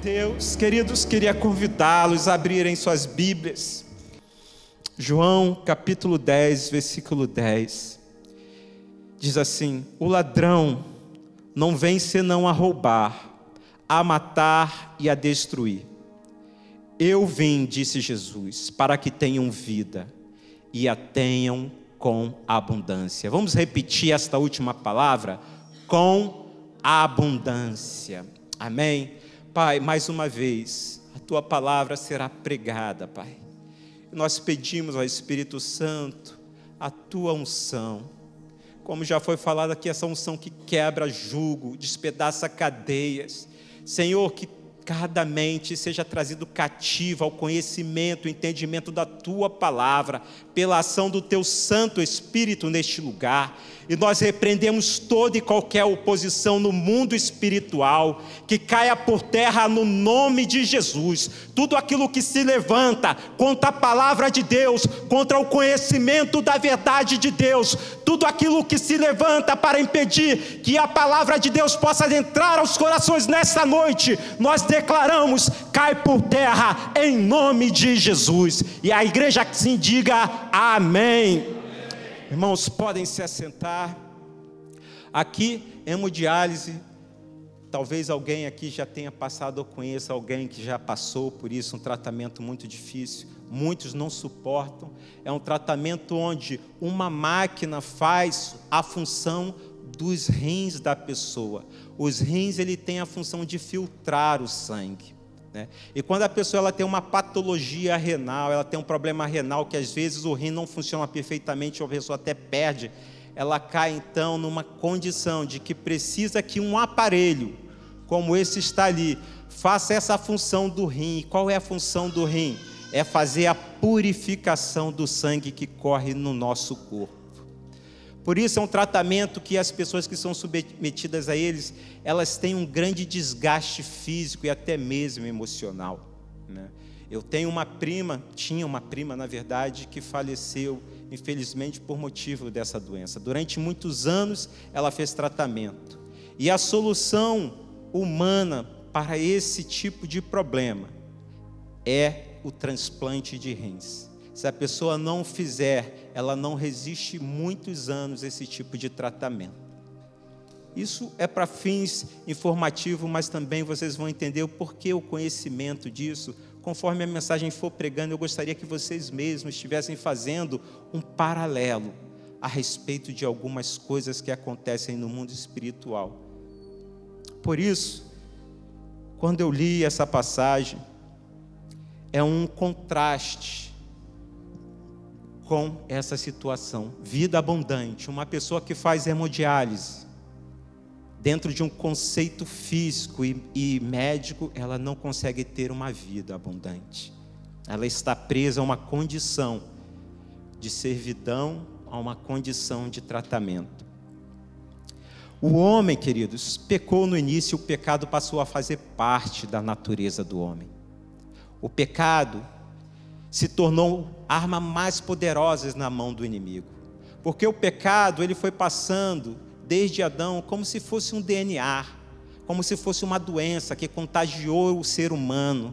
Deus. Queridos, queria convidá-los a abrirem suas Bíblias. João capítulo 10, versículo 10. Diz assim: O ladrão não vem senão a roubar, a matar e a destruir. Eu vim, disse Jesus, para que tenham vida e a tenham com abundância. Vamos repetir esta última palavra? Com abundância. Amém? Pai, mais uma vez, a tua palavra será pregada, Pai. Nós pedimos ao Espírito Santo a tua unção. Como já foi falado aqui, essa unção que quebra jugo, despedaça cadeias. Senhor, que cada mente seja trazido cativa ao conhecimento, entendimento da tua palavra, pela ação do teu Santo Espírito neste lugar e nós repreendemos toda e qualquer oposição no mundo espiritual, que caia por terra no nome de Jesus. Tudo aquilo que se levanta contra a palavra de Deus, contra o conhecimento da verdade de Deus, tudo aquilo que se levanta para impedir que a palavra de Deus possa entrar aos corações nessa noite, nós declaramos: cai por terra em nome de Jesus. E a igreja se diga amém. Irmãos, podem se assentar. Aqui, hemodiálise. Talvez alguém aqui já tenha passado ou conheça alguém que já passou por isso, um tratamento muito difícil. Muitos não suportam. É um tratamento onde uma máquina faz a função dos rins da pessoa. Os rins ele tem a função de filtrar o sangue. Né? E quando a pessoa ela tem uma patologia renal, ela tem um problema renal que às vezes o rim não funciona perfeitamente, ou a pessoa até perde, ela cai então numa condição de que precisa que um aparelho, como esse está ali, faça essa função do rim. E qual é a função do rim? É fazer a purificação do sangue que corre no nosso corpo. Por isso é um tratamento que as pessoas que são submetidas a eles, elas têm um grande desgaste físico e até mesmo emocional. Né? Eu tenho uma prima, tinha uma prima, na verdade, que faleceu, infelizmente, por motivo dessa doença. Durante muitos anos, ela fez tratamento. E a solução humana para esse tipo de problema é o transplante de rins. Se a pessoa não fizer, ela não resiste muitos anos esse tipo de tratamento. Isso é para fins informativos, mas também vocês vão entender o porquê o conhecimento disso. Conforme a mensagem for pregando, eu gostaria que vocês mesmos estivessem fazendo um paralelo a respeito de algumas coisas que acontecem no mundo espiritual. Por isso, quando eu li essa passagem, é um contraste com essa situação. Vida abundante, uma pessoa que faz hemodiálise, dentro de um conceito físico e, e médico, ela não consegue ter uma vida abundante. Ela está presa a uma condição de servidão, a uma condição de tratamento. O homem, queridos, pecou no início, o pecado passou a fazer parte da natureza do homem. O pecado se tornou arma mais poderosa na mão do inimigo. Porque o pecado, ele foi passando desde Adão como se fosse um DNA, como se fosse uma doença que contagiou o ser humano.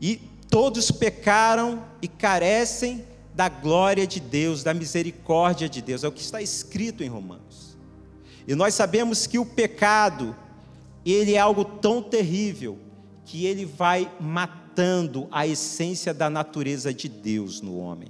E todos pecaram e carecem da glória de Deus, da misericórdia de Deus. É o que está escrito em Romanos. E nós sabemos que o pecado, ele é algo tão terrível que ele vai matar matando a essência da natureza de Deus no homem.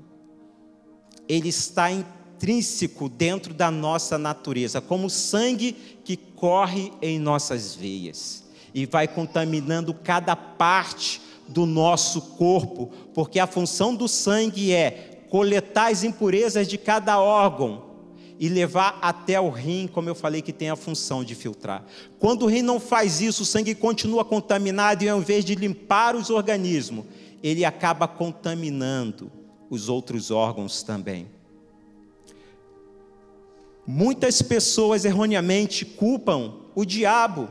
Ele está intrínseco dentro da nossa natureza, como sangue que corre em nossas veias e vai contaminando cada parte do nosso corpo, porque a função do sangue é coletar as impurezas de cada órgão e levar até o rim, como eu falei, que tem a função de filtrar. Quando o rim não faz isso, o sangue continua contaminado e ao invés de limpar os organismos, ele acaba contaminando os outros órgãos também. Muitas pessoas erroneamente culpam o diabo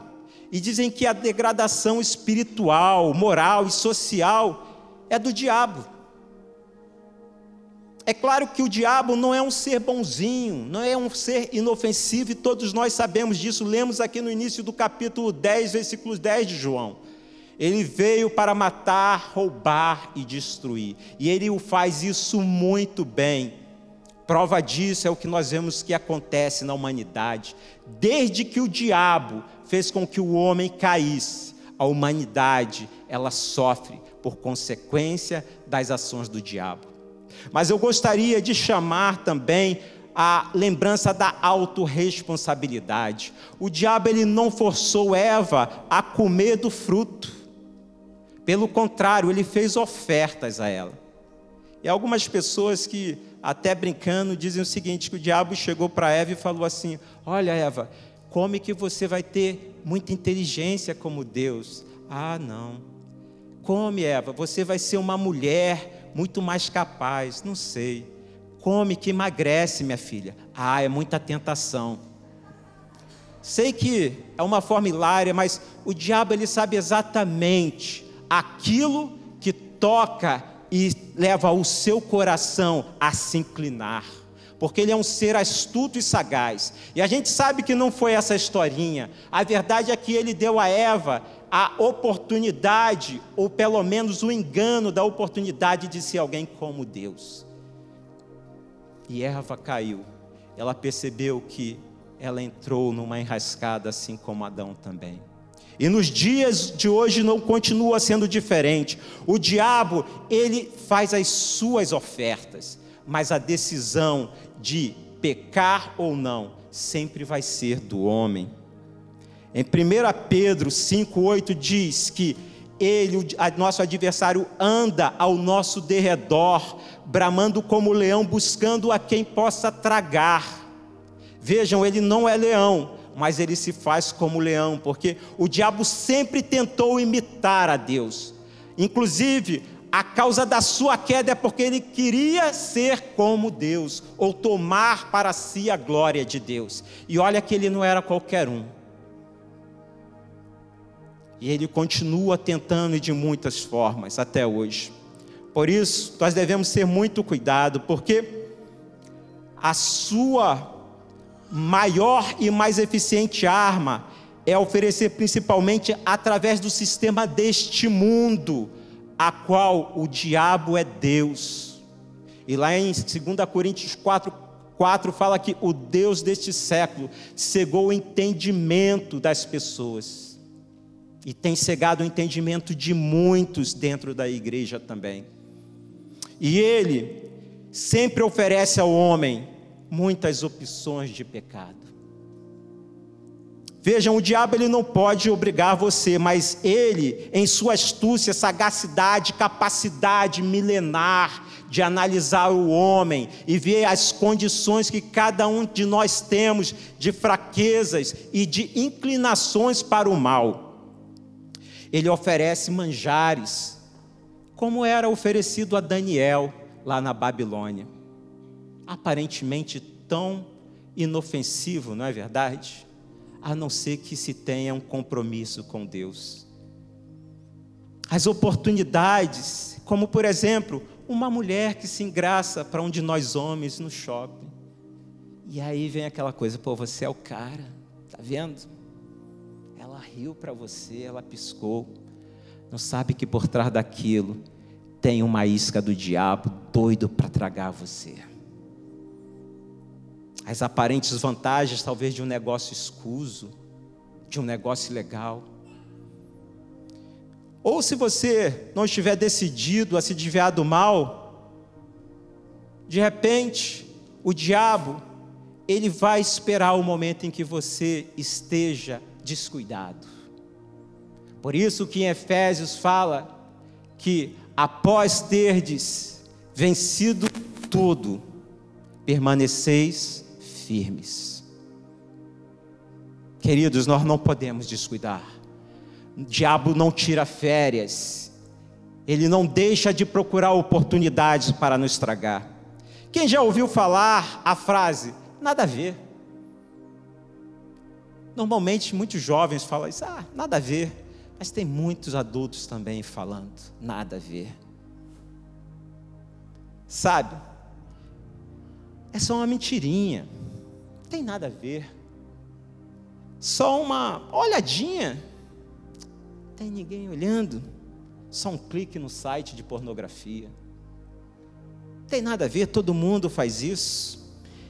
e dizem que a degradação espiritual, moral e social é do diabo. É claro que o diabo não é um ser bonzinho, não é um ser inofensivo, e todos nós sabemos disso. Lemos aqui no início do capítulo 10, versículos 10 de João. Ele veio para matar, roubar e destruir. E ele faz isso muito bem. Prova disso é o que nós vemos que acontece na humanidade. Desde que o diabo fez com que o homem caísse, a humanidade ela sofre por consequência das ações do diabo. Mas eu gostaria de chamar também a lembrança da autorresponsabilidade. O diabo ele não forçou Eva a comer do fruto. Pelo contrário, ele fez ofertas a ela. E algumas pessoas que até brincando dizem o seguinte, que o diabo chegou para Eva e falou assim: "Olha, Eva, come que você vai ter muita inteligência como Deus". Ah, não. Come, Eva, você vai ser uma mulher muito mais capaz, não sei. Come que emagrece, minha filha. Ah, é muita tentação. Sei que é uma forma hilária, mas o diabo ele sabe exatamente aquilo que toca e leva o seu coração a se inclinar. Porque ele é um ser astuto e sagaz. E a gente sabe que não foi essa historinha. A verdade é que ele deu a Eva a oportunidade, ou pelo menos o engano da oportunidade de ser alguém como Deus. E Eva caiu. Ela percebeu que ela entrou numa enrascada, assim como Adão também. E nos dias de hoje não continua sendo diferente. O diabo, ele faz as suas ofertas, mas a decisão de pecar ou não sempre vai ser do homem. Em 1 Pedro 5,8 diz que ele, nosso adversário, anda ao nosso derredor, bramando como leão, buscando a quem possa tragar. Vejam, ele não é leão, mas ele se faz como leão, porque o diabo sempre tentou imitar a Deus. Inclusive, a causa da sua queda é porque ele queria ser como Deus, ou tomar para si a glória de Deus. E olha que ele não era qualquer um. E ele continua tentando de muitas formas até hoje. Por isso, nós devemos ter muito cuidado, porque a sua maior e mais eficiente arma é oferecer principalmente através do sistema deste mundo, a qual o diabo é Deus. E lá em 2 Coríntios 4, 4 fala que o Deus deste século cegou o entendimento das pessoas e tem cegado o entendimento de muitos dentro da igreja também. E ele sempre oferece ao homem muitas opções de pecado. Vejam, o diabo ele não pode obrigar você, mas ele, em sua astúcia, sagacidade, capacidade milenar de analisar o homem e ver as condições que cada um de nós temos de fraquezas e de inclinações para o mal ele oferece manjares, como era oferecido a Daniel lá na Babilônia. Aparentemente tão inofensivo, não é verdade? A não ser que se tenha um compromisso com Deus. As oportunidades, como por exemplo, uma mulher que se engraça para um de nós homens no shopping. E aí vem aquela coisa, pô, você é o cara, tá vendo? Riu para você, ela piscou. Não sabe que por trás daquilo tem uma isca do diabo doido para tragar você. As aparentes vantagens, talvez, de um negócio escuso, de um negócio legal. Ou se você não estiver decidido a se desviar do mal, de repente, o diabo, ele vai esperar o momento em que você esteja descuidado. Por isso que em Efésios fala que após terdes vencido tudo, permaneceis firmes. Queridos, nós não podemos descuidar. O diabo não tira férias. Ele não deixa de procurar oportunidades para nos estragar. Quem já ouviu falar a frase nada a ver? Normalmente, muitos jovens falam isso, ah, nada a ver. Mas tem muitos adultos também falando, nada a ver. Sabe? É só uma mentirinha. Não tem nada a ver. Só uma olhadinha. Não tem ninguém olhando. Só um clique no site de pornografia. Tem nada a ver, todo mundo faz isso.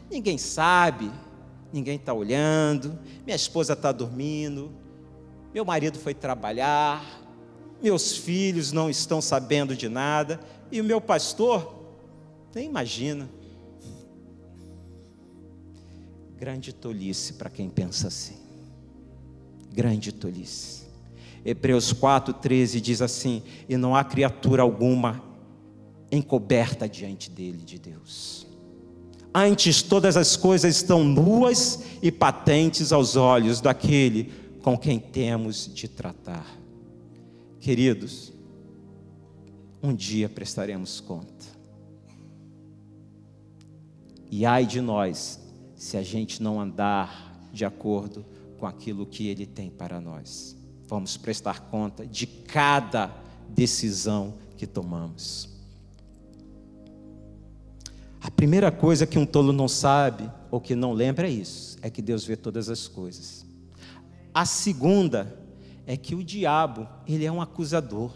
Ninguém sabe, ninguém está olhando. Minha esposa está dormindo. Meu marido foi trabalhar. Meus filhos não estão sabendo de nada. E o meu pastor, nem imagina. Grande tolice para quem pensa assim. Grande tolice. Hebreus 4,13 diz assim: E não há criatura alguma encoberta diante dele, de Deus. Antes, todas as coisas estão nuas e patentes aos olhos daquele com quem temos de tratar. Queridos, um dia prestaremos conta. E ai de nós se a gente não andar de acordo com aquilo que Ele tem para nós. Vamos prestar conta de cada decisão que tomamos. Primeira coisa que um tolo não sabe ou que não lembra é isso: é que Deus vê todas as coisas. A segunda é que o diabo, ele é um acusador.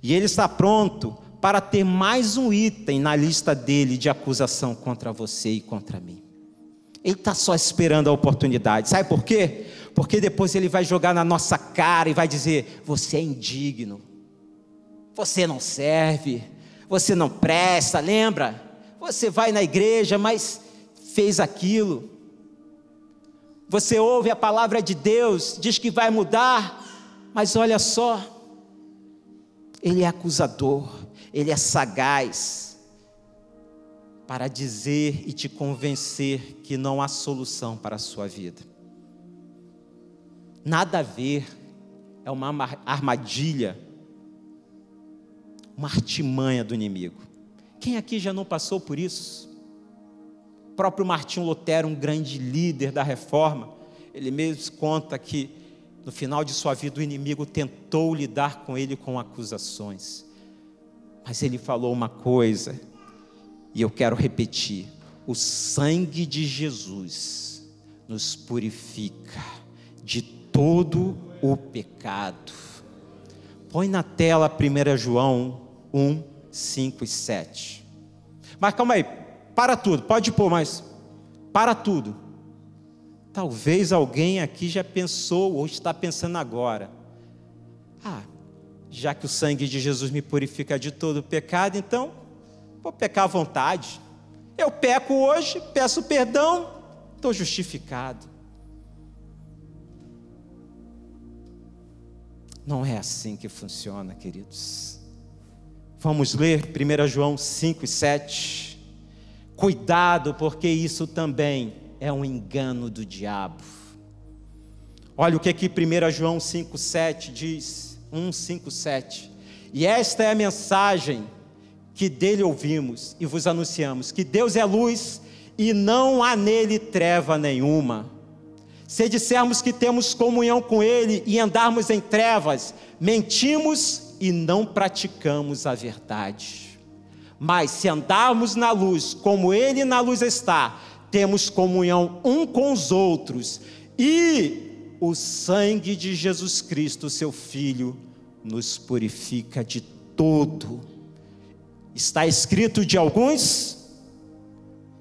E ele está pronto para ter mais um item na lista dele de acusação contra você e contra mim. Ele está só esperando a oportunidade. Sabe por quê? Porque depois ele vai jogar na nossa cara e vai dizer: você é indigno, você não serve, você não presta. Lembra? Você vai na igreja, mas fez aquilo. Você ouve a palavra de Deus, diz que vai mudar, mas olha só, ele é acusador, ele é sagaz para dizer e te convencer que não há solução para a sua vida. Nada a ver, é uma armadilha, uma artimanha do inimigo. Quem aqui já não passou por isso? O próprio Martinho Lutero, um grande líder da reforma, ele mesmo conta que no final de sua vida o inimigo tentou lidar com ele com acusações. Mas ele falou uma coisa e eu quero repetir: o sangue de Jesus nos purifica de todo o pecado. Põe na tela 1 João 1, 5 e 7. Mas calma aí, para tudo, pode pôr, mas para tudo. Talvez alguém aqui já pensou ou está pensando agora. Ah, já que o sangue de Jesus me purifica de todo pecado, então Vou pecar à vontade. Eu peco hoje, peço perdão, estou justificado. Não é assim que funciona, queridos. Vamos ler 1 João 5 e 7. Cuidado, porque isso também é um engano do diabo. Olha o que aqui 1 João 5, 7 diz. 1, 5, 7. E esta é a mensagem que dele ouvimos e vos anunciamos que Deus é luz e não há nele treva nenhuma. Se dissermos que temos comunhão com ele e andarmos em trevas, mentimos e não praticamos a verdade. Mas se andarmos na luz, como ele na luz está, temos comunhão um com os outros, e o sangue de Jesus Cristo, seu Filho, nos purifica de todo Está escrito de alguns,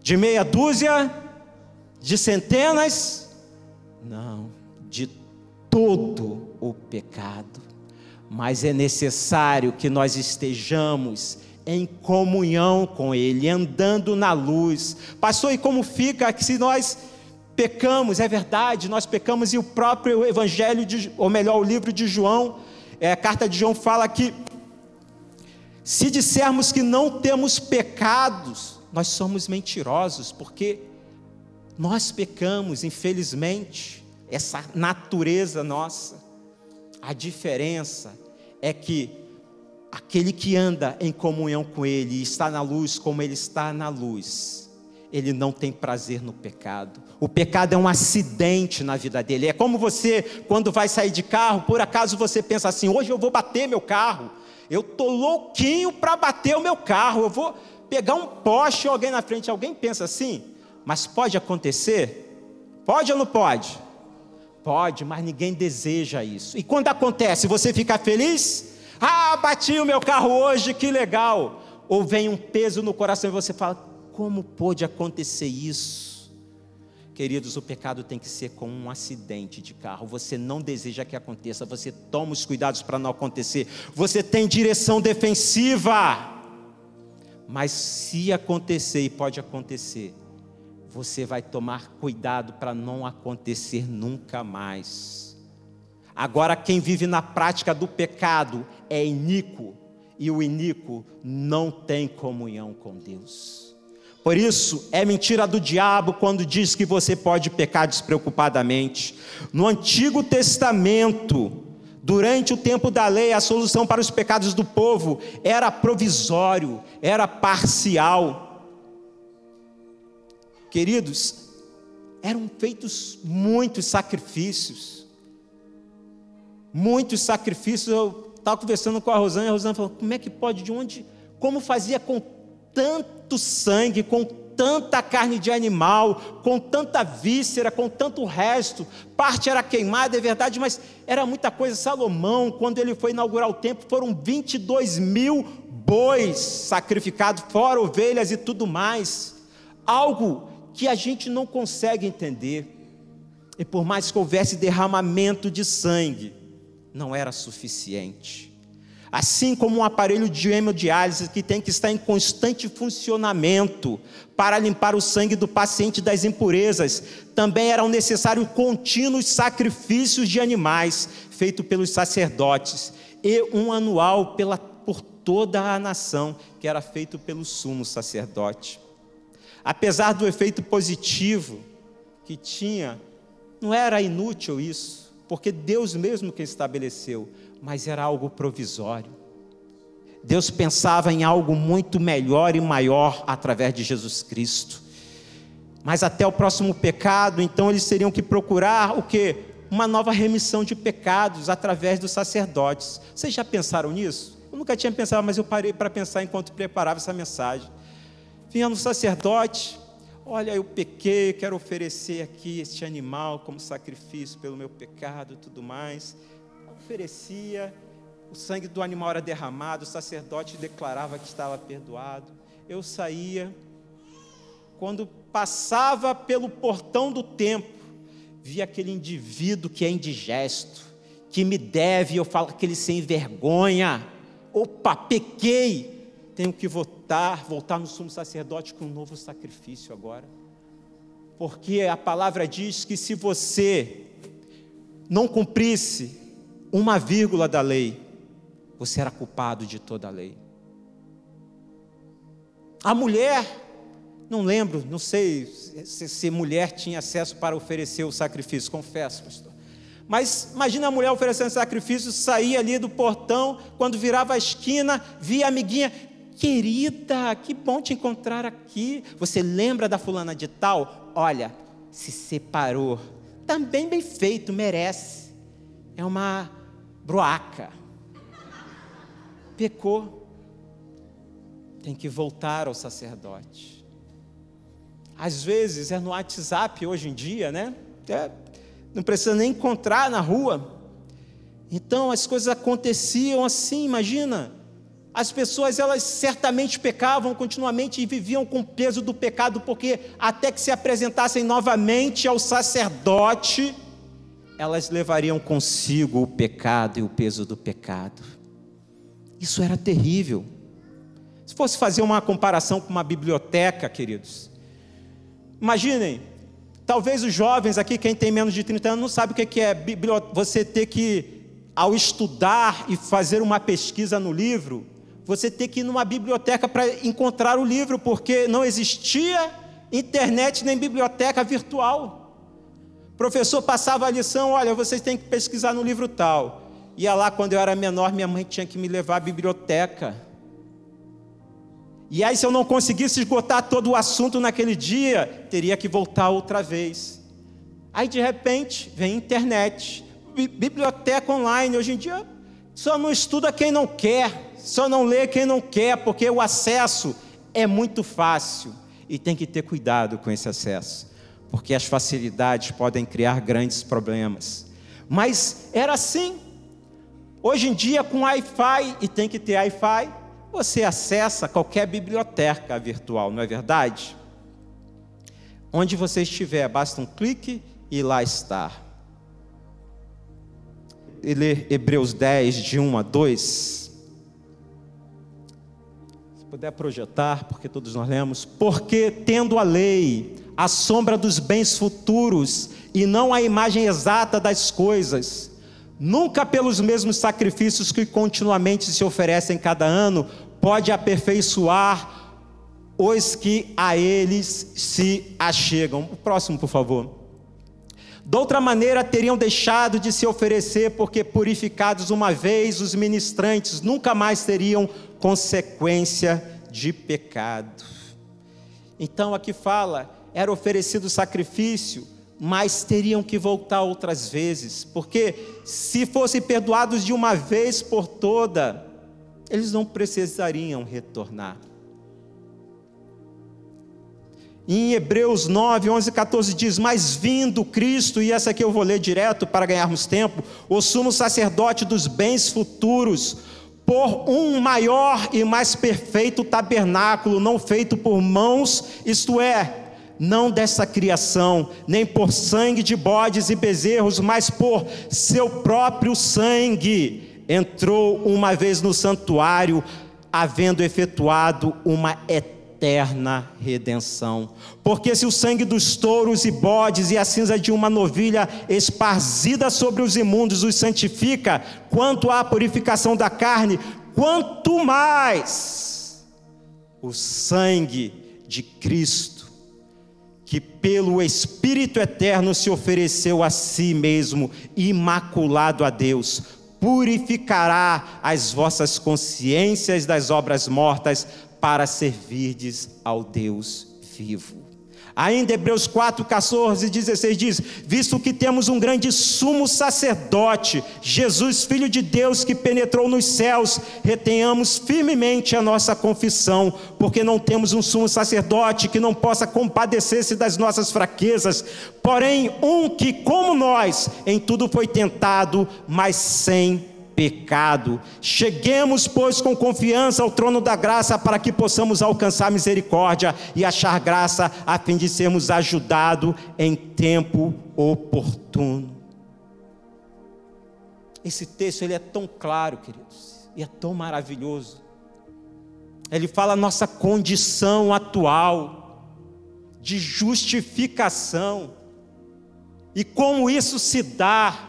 de meia dúzia, de centenas, não, de todo o pecado. Mas é necessário que nós estejamos em comunhão com Ele, andando na luz. Pastor, e como fica se nós pecamos? É verdade, nós pecamos, e o próprio Evangelho, de, ou melhor, o livro de João, é, a carta de João fala que se dissermos que não temos pecados, nós somos mentirosos, porque nós pecamos, infelizmente, essa natureza nossa. A diferença é que aquele que anda em comunhão com Ele e está na luz como Ele está na luz, ele não tem prazer no pecado. O pecado é um acidente na vida dele. É como você, quando vai sair de carro, por acaso você pensa assim: hoje eu vou bater meu carro. Eu tô louquinho para bater o meu carro. Eu vou pegar um poste alguém na frente. Alguém pensa assim? Mas pode acontecer? Pode ou não pode? Pode, mas ninguém deseja isso. E quando acontece, você fica feliz? Ah, bati o meu carro hoje, que legal. Ou vem um peso no coração e você fala: como pôde acontecer isso? Queridos, o pecado tem que ser como um acidente de carro. Você não deseja que aconteça, você toma os cuidados para não acontecer. Você tem direção defensiva. Mas se acontecer, e pode acontecer, você vai tomar cuidado para não acontecer nunca mais. Agora, quem vive na prática do pecado é iníquo, e o iníquo não tem comunhão com Deus. Por isso, é mentira do diabo quando diz que você pode pecar despreocupadamente. No Antigo Testamento, durante o tempo da lei, a solução para os pecados do povo era provisório, era parcial. Queridos, eram feitos muitos sacrifícios. Muitos sacrifícios. Eu estava conversando com a Rosana e a Rosana falou: como é que pode, de onde, como fazia com tanto sangue, com tanta carne de animal, com tanta víscera, com tanto resto. Parte era queimada, é verdade, mas era muita coisa. Salomão, quando ele foi inaugurar o templo, foram 22 mil bois sacrificados, fora ovelhas e tudo mais. Algo que a gente não consegue entender. E por mais que houvesse derramamento de sangue, não era suficiente. Assim como um aparelho de hemodiálise que tem que estar em constante funcionamento para limpar o sangue do paciente das impurezas, também eram necessários contínuos sacrifícios de animais feitos pelos sacerdotes e um anual pela, por toda a nação, que era feito pelo sumo sacerdote. Apesar do efeito positivo que tinha, não era inútil isso, porque Deus mesmo que estabeleceu mas era algo provisório. Deus pensava em algo muito melhor e maior através de Jesus Cristo. Mas até o próximo pecado, então eles teriam que procurar o que? Uma nova remissão de pecados através dos sacerdotes. Vocês já pensaram nisso? Eu nunca tinha pensado, mas eu parei para pensar enquanto preparava essa mensagem. Vinha no sacerdote, olha, eu pequei, quero oferecer aqui este animal como sacrifício pelo meu pecado e tudo mais oferecia, o sangue do animal era derramado, o sacerdote declarava que estava perdoado. Eu saía, quando passava pelo portão do templo, via aquele indivíduo que é indigesto, que me deve, eu falo aquele sem vergonha. Opa, pequei, tenho que voltar, voltar no sumo sacerdote com um novo sacrifício agora. Porque a palavra diz que se você não cumprisse uma vírgula da lei, você era culpado de toda a lei. A mulher, não lembro, não sei se, se mulher tinha acesso para oferecer o sacrifício, confesso, pastor. Mas imagina a mulher oferecendo sacrifício, saía ali do portão, quando virava a esquina, via a amiguinha, querida, que bom te encontrar aqui. Você lembra da fulana de tal? Olha, se separou. Também bem feito, merece. É uma broaca. Pecou. Tem que voltar ao sacerdote. Às vezes é no WhatsApp hoje em dia, né? É, não precisa nem encontrar na rua. Então as coisas aconteciam assim, imagina. As pessoas elas certamente pecavam continuamente e viviam com o peso do pecado, porque até que se apresentassem novamente ao sacerdote, elas levariam consigo o pecado e o peso do pecado. Isso era terrível. Se fosse fazer uma comparação com uma biblioteca, queridos, imaginem, talvez os jovens aqui, quem tem menos de 30 anos, não sabe o que é você ter que, ao estudar e fazer uma pesquisa no livro, você ter que ir numa biblioteca para encontrar o livro, porque não existia internet nem biblioteca virtual professor passava a lição, olha, vocês têm que pesquisar no livro tal. Ia lá quando eu era menor, minha mãe tinha que me levar à biblioteca. E aí, se eu não conseguisse esgotar todo o assunto naquele dia, teria que voltar outra vez. Aí, de repente, vem internet, biblioteca online. Hoje em dia, só não estuda quem não quer, só não lê quem não quer, porque o acesso é muito fácil e tem que ter cuidado com esse acesso porque as facilidades podem criar grandes problemas. Mas era assim. Hoje em dia, com Wi-Fi, e tem que ter Wi-Fi, você acessa qualquer biblioteca virtual, não é verdade? Onde você estiver, basta um clique e lá está. E ler Hebreus 10, de 1 a 2 puder projetar, porque todos nós lemos, porque tendo a lei a sombra dos bens futuros e não a imagem exata das coisas, nunca pelos mesmos sacrifícios que continuamente se oferecem cada ano, pode aperfeiçoar os que a eles se achegam. O próximo, por favor. De outra maneira, teriam deixado de se oferecer, porque purificados uma vez, os ministrantes nunca mais teriam consequência de pecado. Então aqui fala, era oferecido sacrifício, mas teriam que voltar outras vezes, porque se fossem perdoados de uma vez por toda, eles não precisariam retornar. Em Hebreus 9, 11 e 14 diz: Mas vindo Cristo, e essa aqui eu vou ler direto para ganharmos tempo, o sumo sacerdote dos bens futuros, por um maior e mais perfeito tabernáculo, não feito por mãos, isto é, não dessa criação, nem por sangue de bodes e bezerros, mas por seu próprio sangue, entrou uma vez no santuário, havendo efetuado uma eterna eterna redenção. Porque se o sangue dos touros e bodes e a cinza de uma novilha esparzida sobre os imundos os santifica, quanto à purificação da carne, quanto mais o sangue de Cristo, que pelo Espírito eterno se ofereceu a si mesmo, imaculado a Deus, purificará as vossas consciências das obras mortas para servirdes ao Deus vivo. Ainda Hebreus 4, 14 e 16 diz: Visto que temos um grande sumo sacerdote, Jesus, Filho de Deus, que penetrou nos céus, retenhamos firmemente a nossa confissão, porque não temos um sumo sacerdote que não possa compadecer-se das nossas fraquezas, porém, um que, como nós, em tudo foi tentado, mas sem pecado. Cheguemos, pois, com confiança ao trono da graça para que possamos alcançar misericórdia e achar graça a fim de sermos ajudados em tempo oportuno. Esse texto ele é tão claro, queridos, e é tão maravilhoso. Ele fala a nossa condição atual de justificação e como isso se dá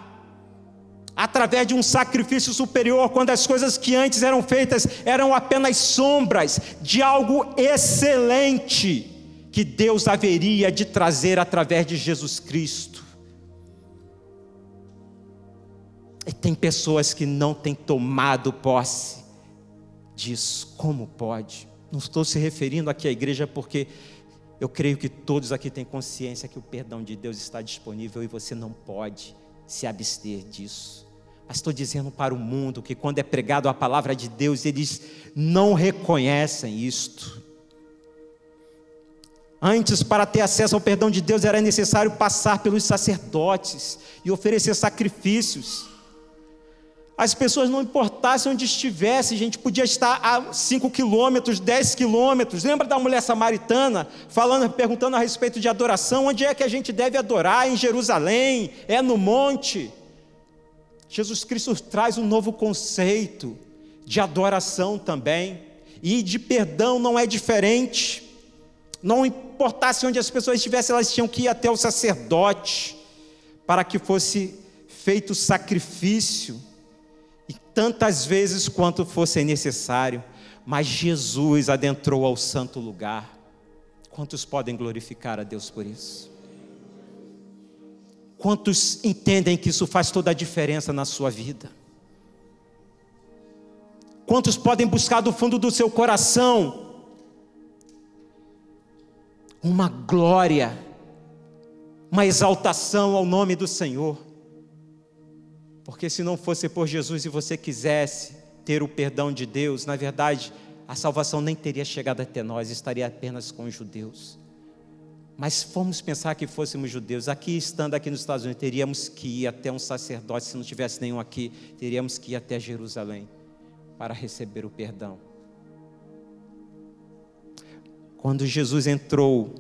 através de um sacrifício superior, quando as coisas que antes eram feitas eram apenas sombras de algo excelente que Deus haveria de trazer através de Jesus Cristo. E tem pessoas que não têm tomado posse disso. Como pode? Não estou se referindo aqui à igreja porque eu creio que todos aqui têm consciência que o perdão de Deus está disponível e você não pode se abster disso. Mas estou dizendo para o mundo que quando é pregado a palavra de Deus, eles não reconhecem isto. Antes, para ter acesso ao perdão de Deus, era necessário passar pelos sacerdotes e oferecer sacrifícios. As pessoas não importassem onde estivesse, gente podia estar a 5 quilômetros, 10 quilômetros. Lembra da mulher samaritana falando, perguntando a respeito de adoração? Onde é que a gente deve adorar? Em Jerusalém? É no monte? Jesus Cristo traz um novo conceito de adoração também, e de perdão não é diferente. Não importasse onde as pessoas estivessem, elas tinham que ir até o sacerdote para que fosse feito sacrifício, e tantas vezes quanto fosse necessário, mas Jesus adentrou ao santo lugar. Quantos podem glorificar a Deus por isso? Quantos entendem que isso faz toda a diferença na sua vida? Quantos podem buscar do fundo do seu coração uma glória, uma exaltação ao nome do Senhor? Porque se não fosse por Jesus e você quisesse ter o perdão de Deus, na verdade, a salvação nem teria chegado até nós, estaria apenas com os judeus. Mas fomos pensar que fôssemos judeus. Aqui, estando aqui nos Estados Unidos, teríamos que ir até um sacerdote, se não tivesse nenhum aqui, teríamos que ir até Jerusalém para receber o perdão. Quando Jesus entrou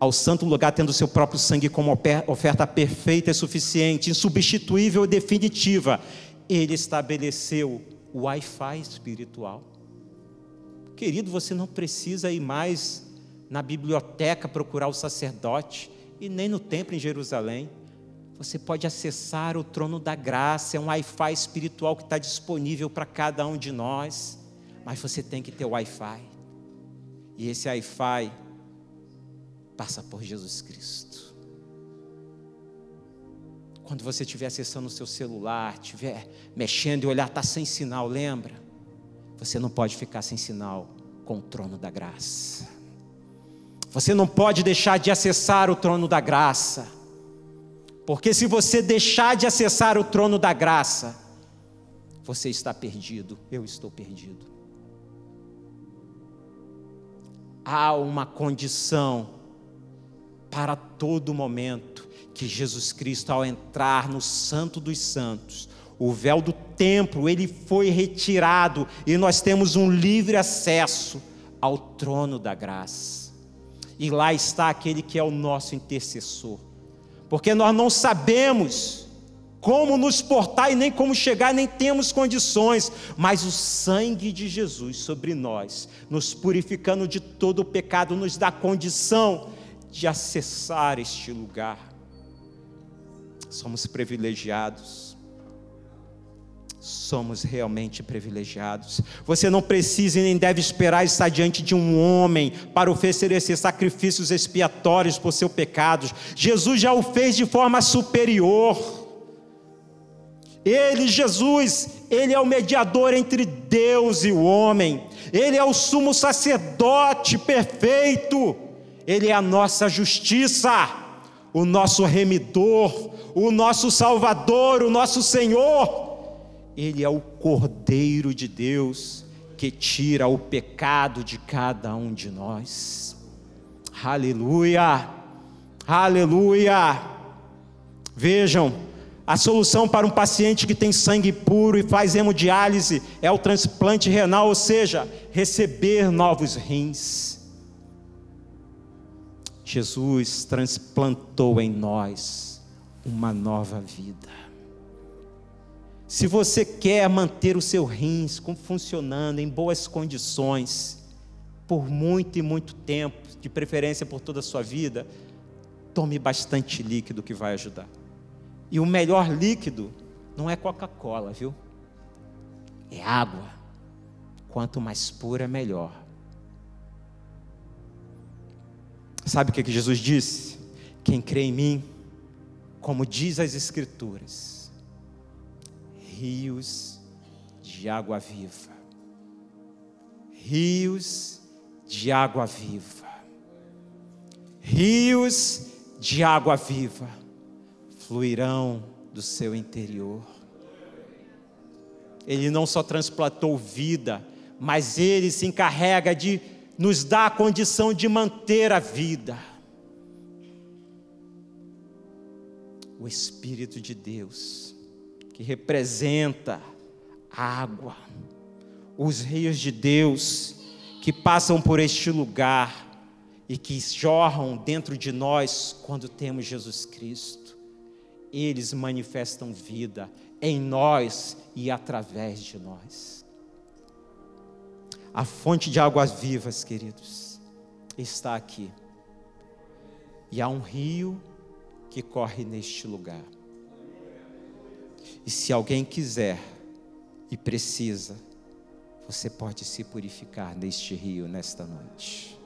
ao santo lugar, tendo seu próprio sangue como oferta perfeita e suficiente, insubstituível e definitiva, ele estabeleceu o Wi-Fi espiritual. Querido, você não precisa ir mais na biblioteca procurar o sacerdote e nem no templo em Jerusalém. Você pode acessar o trono da graça, é um Wi-Fi espiritual que está disponível para cada um de nós, mas você tem que ter Wi-Fi. E esse Wi-Fi passa por Jesus Cristo. Quando você estiver acessando o seu celular, estiver mexendo e olhar, está sem sinal, lembra? Você não pode ficar sem sinal com o trono da graça. Você não pode deixar de acessar o trono da graça. Porque se você deixar de acessar o trono da graça, você está perdido, eu estou perdido. Há uma condição para todo momento que Jesus Cristo, ao entrar no Santo dos Santos, o véu do templo, ele foi retirado e nós temos um livre acesso ao trono da graça e lá está aquele que é o nosso intercessor. Porque nós não sabemos como nos portar e nem como chegar, nem temos condições, mas o sangue de Jesus sobre nós, nos purificando de todo o pecado, nos dá condição de acessar este lugar. Somos privilegiados somos realmente privilegiados. Você não precisa e nem deve esperar estar diante de um homem para oferecer sacrifícios expiatórios por seus pecados. Jesus já o fez de forma superior. Ele, Jesus, ele é o mediador entre Deus e o homem. Ele é o sumo sacerdote perfeito. Ele é a nossa justiça, o nosso remidor, o nosso salvador, o nosso Senhor. Ele é o Cordeiro de Deus que tira o pecado de cada um de nós. Aleluia! Aleluia! Vejam, a solução para um paciente que tem sangue puro e faz hemodiálise é o transplante renal, ou seja, receber novos rins. Jesus transplantou em nós uma nova vida. Se você quer manter o seu rins funcionando em boas condições, por muito e muito tempo, de preferência por toda a sua vida, tome bastante líquido que vai ajudar. E o melhor líquido não é Coca-Cola, viu? É água. Quanto mais pura, melhor. Sabe o que Jesus disse? Quem crê em mim, como diz as Escrituras, rios de água viva. Rios de água viva. Rios de água viva fluirão do seu interior. Ele não só transplantou vida, mas ele se encarrega de nos dar a condição de manter a vida. O Espírito de Deus que representa a água, os rios de Deus que passam por este lugar e que jorram dentro de nós quando temos Jesus Cristo. Eles manifestam vida em nós e através de nós. A fonte de águas vivas, queridos, está aqui. E há um rio que corre neste lugar. E se alguém quiser e precisa, você pode se purificar neste rio nesta noite.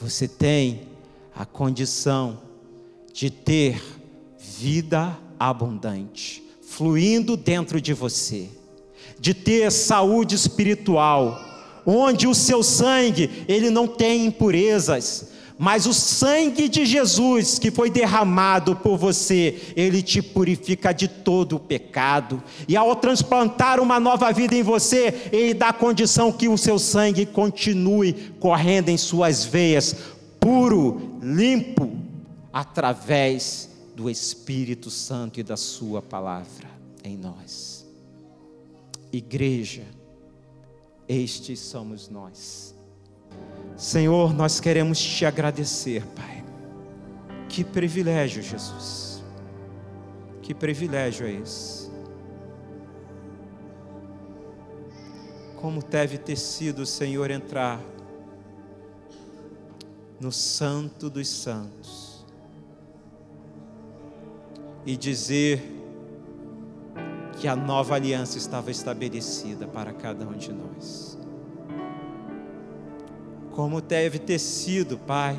Você tem a condição de ter vida abundante fluindo dentro de você, de ter saúde espiritual, onde o seu sangue ele não tem impurezas, mas o sangue de Jesus que foi derramado por você, ele te purifica de todo o pecado. E ao transplantar uma nova vida em você, ele dá condição que o seu sangue continue correndo em suas veias, puro, limpo, através do Espírito Santo e da Sua palavra em nós. Igreja, estes somos nós. Senhor, nós queremos te agradecer, Pai. Que privilégio, Jesus. Que privilégio é esse. Como deve ter sido, Senhor, entrar no Santo dos Santos e dizer que a nova aliança estava estabelecida para cada um de nós. Como deve ter sido, Pai,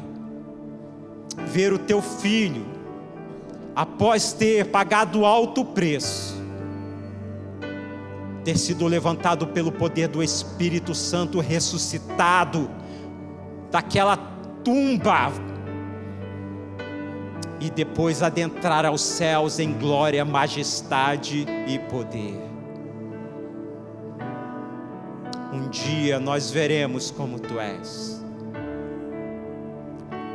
ver o teu filho, após ter pagado alto preço, ter sido levantado pelo poder do Espírito Santo, ressuscitado daquela tumba, e depois adentrar aos céus em glória, majestade e poder. Dia nós veremos como tu és.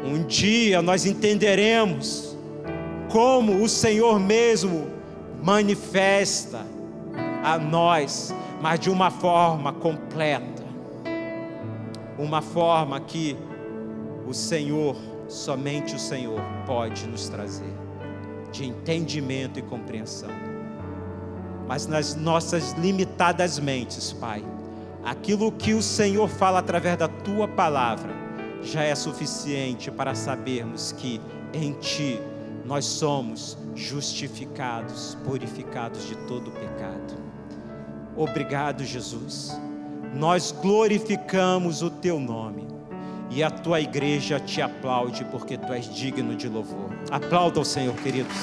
Um dia nós entenderemos como o Senhor mesmo manifesta a nós, mas de uma forma completa. Uma forma que o Senhor, somente o Senhor, pode nos trazer de entendimento e compreensão. Mas nas nossas limitadas mentes, Pai, aquilo que o Senhor fala através da tua palavra já é suficiente para sabermos que em Ti nós somos justificados, purificados de todo pecado. Obrigado, Jesus. Nós glorificamos o Teu nome e a tua igreja te aplaude porque tu és digno de louvor. Aplauda o Senhor, queridos.